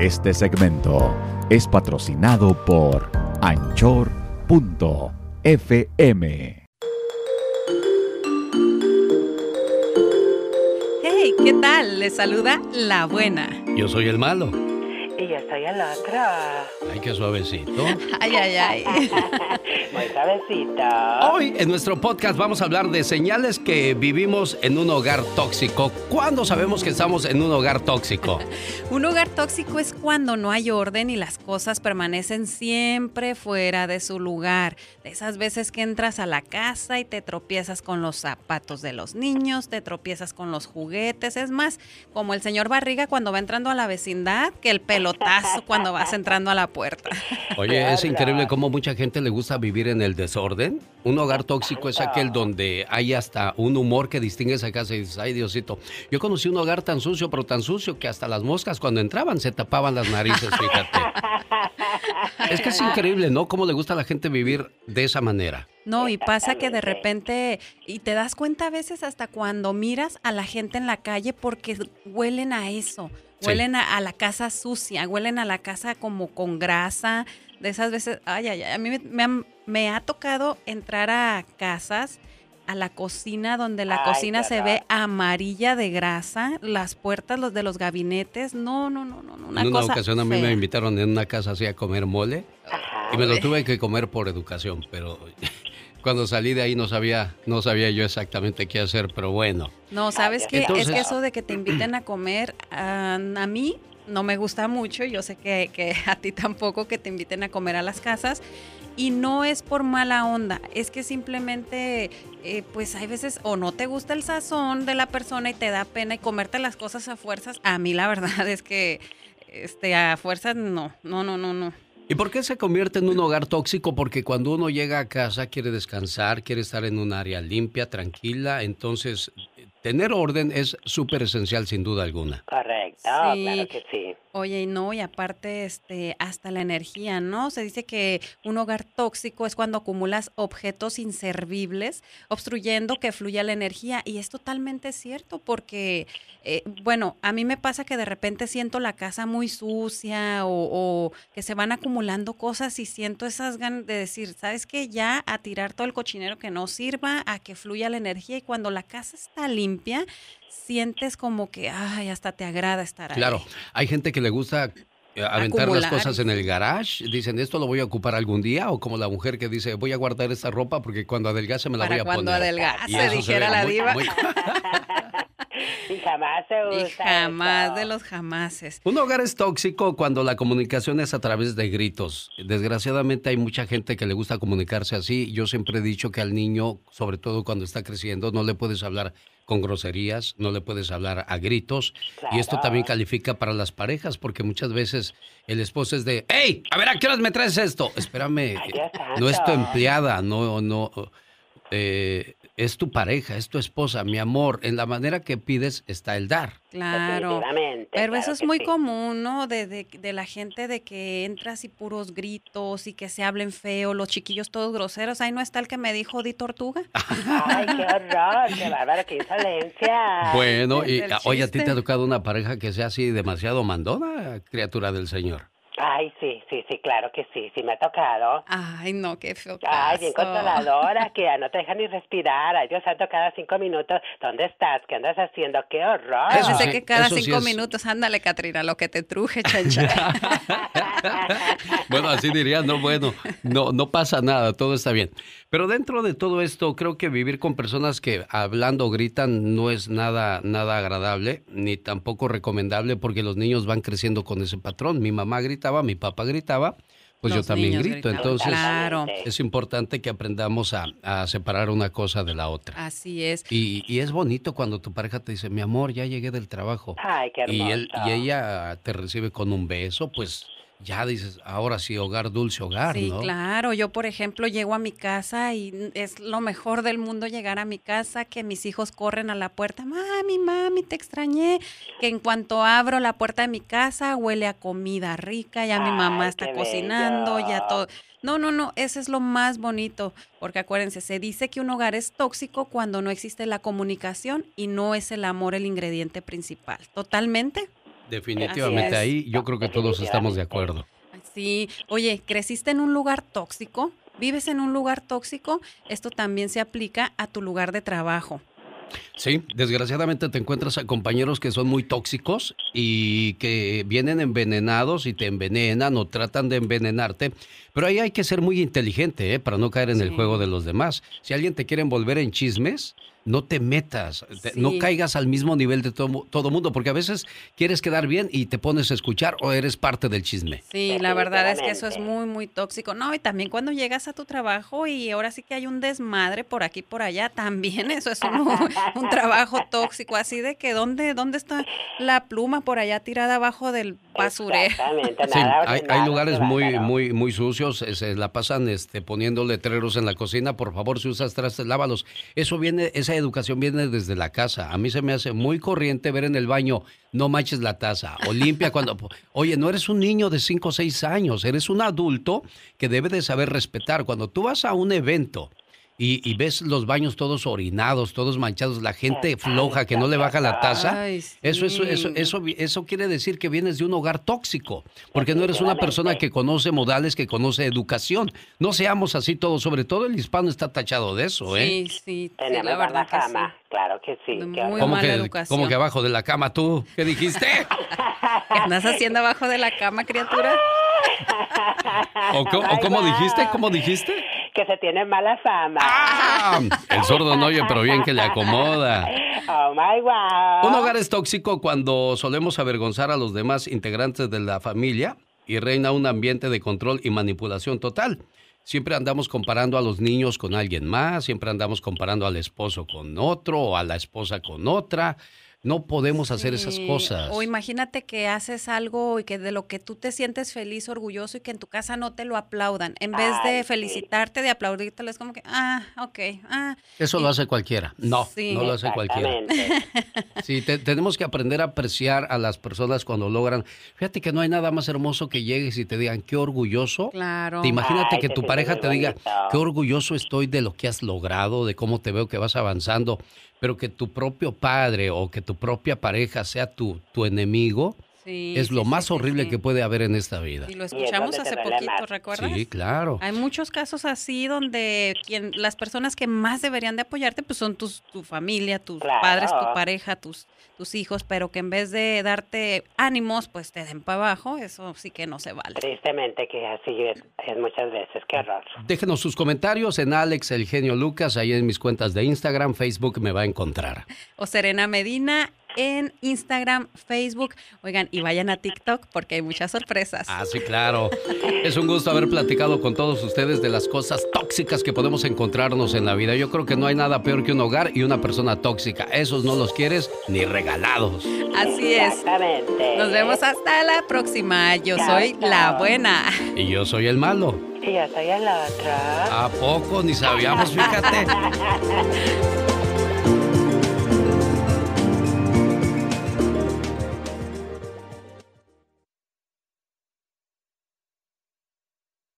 Este segmento es patrocinado por anchor.fm. Hey, ¿qué tal? Les saluda la buena. Yo soy el malo. Y yo soy el otro. Ay, qué suavecito. Ay, ay, ay. Muy suavecito. Hoy en nuestro podcast vamos a hablar de señales que vivimos en un hogar tóxico. ¿Cuándo sabemos que estamos en un hogar tóxico? Un hogar tóxico es cuando no hay orden y las cosas permanecen siempre fuera de su lugar. De esas veces que entras a la casa y te tropiezas con los zapatos de los niños, te tropiezas con los juguetes. Es más, como el señor Barriga cuando va entrando a la vecindad, que el pelotazo cuando vas entrando a la puerta. Oye, es increíble cómo mucha gente le gusta vivir en el desorden. Un hogar tóxico es aquel donde hay hasta un humor que distingue esa casa y dices, ay Diosito. Yo conocí un hogar tan sucio, pero tan sucio que hasta las moscas cuando entraban se tapaban las narices, fíjate. Es que es increíble, ¿no? Cómo le gusta a la gente vivir de esa manera. No, y pasa que de repente, y te das cuenta a veces hasta cuando miras a la gente en la calle porque huelen a eso, huelen a, a la casa sucia, huelen a la casa como con grasa, de esas veces, ay, ay, ay, a mí me, me han- me ha tocado entrar a casas, a la cocina, donde la Ay, cocina se ve amarilla de grasa, las puertas, los de los gabinetes, no, no, no, no, una en una cosa ocasión a mí me invitaron en una casa así a comer mole Ajá. y me lo tuve que comer por educación, pero cuando salí de ahí no sabía, no sabía yo exactamente qué hacer, pero bueno. No, ¿sabes qué? es Entonces- que eso de que te inviten a comer, ah, a mí no me gusta mucho, yo sé que, que a ti tampoco que te inviten a comer a las casas. Y no es por mala onda, es que simplemente, eh, pues hay veces o no te gusta el sazón de la persona y te da pena y comerte las cosas a fuerzas. A mí la verdad es que este, a fuerzas no, no, no, no, no. ¿Y por qué se convierte en un hogar tóxico? Porque cuando uno llega a casa quiere descansar, quiere estar en un área limpia, tranquila, entonces tener orden es súper esencial sin duda alguna. Correcto, Sí. claro que sí. Oye, y no, y aparte, este, hasta la energía, ¿no? Se dice que un hogar tóxico es cuando acumulas objetos inservibles, obstruyendo que fluya la energía. Y es totalmente cierto, porque, eh, bueno, a mí me pasa que de repente siento la casa muy sucia o, o que se van acumulando cosas y siento esas ganas de decir, ¿sabes qué? Ya a tirar todo el cochinero que no sirva, a que fluya la energía. Y cuando la casa está limpia, sientes como que, ay, hasta te agrada estar ahí. Claro, hay gente que le gusta eh, aventar las cosas en el garage, dicen esto lo voy a ocupar algún día, o como la mujer que dice voy a guardar esta ropa porque cuando adelgace me la Para voy a cuando poner. adelgace, Y eso se dijera la muy- diva. muy- Y jamás se Y usa jamás eso. de los jamases. Un hogar es tóxico cuando la comunicación es a través de gritos. Desgraciadamente hay mucha gente que le gusta comunicarse así. Yo siempre he dicho que al niño, sobre todo cuando está creciendo, no le puedes hablar con groserías, no le puedes hablar a gritos. Y esto también califica para las parejas, porque muchas veces el esposo es de, ¡Hey! A ver, ¿a qué horas me traes esto? Espérame, no es tu empleada, no, no, eh, es tu pareja, es tu esposa, mi amor. En la manera que pides está el dar. Claro. Pero claro eso es muy sí. común, ¿no? De, de, de la gente de que entras y puros gritos y que se hablen feo, los chiquillos todos groseros. Ahí no está el que me dijo di tortuga. Ay, qué horror, qué bárbaro, qué insolencia. Bueno, y el oye, ¿a ti te ha tocado una pareja que sea así demasiado mandona, criatura del Señor? Ay, sí, sí, sí, claro que sí, sí me ha tocado. Ay, no, qué feo Ay, bien controladora, que ya no te deja ni respirar. Ay, Dios santo, cada cinco minutos, ¿dónde estás? ¿Qué andas haciendo? ¡Qué horror! Yo Eso pensé sí, que cada eso sí cinco es- minutos, ándale, Catrina, lo que te truje, chancha. Bueno, así dirías, no, bueno, no, no pasa nada, todo está bien. Pero dentro de todo esto, creo que vivir con personas que hablando gritan no es nada, nada agradable, ni tampoco recomendable, porque los niños van creciendo con ese patrón. Mi mamá gritaba, mi papá gritaba, pues yo también grito. Entonces, Claro. es importante que aprendamos a, a separar una cosa de la otra. Así es. Y, y es bonito cuando tu pareja te dice, mi amor, ya llegué del trabajo. Ay, qué hermoso. Y, él, y ella te recibe con un beso, pues ya dices, ahora sí, hogar, dulce hogar, Sí, ¿no? claro. Yo, por ejemplo, llego a mi casa y es lo mejor del mundo llegar a mi casa, que mis hijos corren a la puerta, mami, mami, te extrañé. Que en cuanto abro la puerta de mi casa, huele a comida rica, ya mi mamá Ay, está cocinando, ya todo. No, no, no, ese es lo más bonito, porque acuérdense, se dice que un hogar es tóxico cuando no existe la comunicación y no es el amor el ingrediente principal. ¿Totalmente? Definitivamente ahí yo creo que todos estamos de acuerdo. Sí, oye, ¿creciste en un lugar tóxico? ¿Vives en un lugar tóxico? Esto también se aplica a tu lugar de trabajo. Sí, desgraciadamente te encuentras a compañeros que son muy tóxicos y que vienen envenenados y te envenenan o tratan de envenenarte. Pero ahí hay que ser muy inteligente ¿eh? para no caer en el juego de los demás. Si alguien te quiere envolver en chismes, no te metas, no caigas al mismo nivel de todo, todo mundo, porque a veces quieres quedar bien y te pones a escuchar o eres parte del chisme. Sí, la verdad es que eso es muy, muy tóxico. No, y también cuando llegas a tu trabajo y ahora sí que hay un desmadre por aquí, por allá, también eso es un, trabajo tóxico, así de que ¿dónde, dónde está la pluma por allá tirada abajo del basurero? Sí, hay, hay, lugares muy, muy, muy sucios, eh, se la pasan este, poniendo letreros en la cocina, por favor, si usas trastes, lávalos. Eso viene, esa educación viene desde la casa. A mí se me hace muy corriente ver en el baño, no manches la taza, o limpia cuando... Oye, no eres un niño de 5 o 6 años, eres un adulto que debe de saber respetar. Cuando tú vas a un evento y, ves los baños todos orinados, todos manchados, la gente floja que no le baja la taza, eso, eso, eso, eso, eso quiere decir que vienes de un hogar tóxico, porque no eres una persona que conoce modales, que conoce educación. No seamos así todos, sobre todo el hispano está tachado de eso, ¿eh? Sí, sí, la verdad que sí. Claro que sí. Muy ¿Cómo, que, ¿Cómo que abajo de la cama tú? ¿Qué dijiste? ¿Qué andas haciendo abajo de la cama, criatura? ¿O, cómo dijiste? ¿Cómo dijiste? Que se tiene mala fama. Ah, el sordo no oye, pero bien que le acomoda. Oh my wow. Un hogar es tóxico cuando solemos avergonzar a los demás integrantes de la familia y reina un ambiente de control y manipulación total. Siempre andamos comparando a los niños con alguien más, siempre andamos comparando al esposo con otro o a la esposa con otra. No podemos hacer esas cosas. O imagínate que haces algo y que de lo que tú te sientes feliz, orgulloso y que en tu casa no te lo aplaudan. En vez de felicitarte, de aplaudírtelo, es como que, ah, ok, ah. Eso lo hace cualquiera. No, no lo hace cualquiera. Sí, tenemos que aprender a apreciar a las personas cuando logran. Fíjate que no hay nada más hermoso que llegues y te digan, qué orgulloso. Claro. Te imagínate que tu pareja te diga, qué orgulloso estoy de lo que has logrado, de cómo te veo que vas avanzando pero que tu propio padre o que tu propia pareja sea tu, tu enemigo, es lo más horrible que puede haber en esta vida. Y lo escuchamos hace poquito, ¿recuerdas? Sí, claro. Hay muchos casos así donde quien, las personas que más deberían de apoyarte pues son tus, tu familia, tus padres, tu pareja, tus, tus hijos, pero que en vez de darte ánimos, pues te den para abajo, eso sí que no se vale. Tristemente que así es, muchas veces, qué horror. Déjenos sus comentarios en Alex El Genio Lucas, ahí en mis cuentas de Instagram, Facebook me va a encontrar. O Serena Medina en Instagram, Facebook. Oigan, y vayan a TikTok porque hay muchas sorpresas. Ah, sí, claro. Es un gusto haber platicado con todos ustedes de las cosas tóxicas que podemos encontrarnos en la vida. Yo creo que no hay nada peor que un hogar y una persona tóxica. Esos no los quieres ni regalados. Así es. Nos vemos hasta la próxima. Yo soy la buena. Y yo soy el malo. Y yo soy el otro. ¿A poco? Ni sabíamos, fíjate.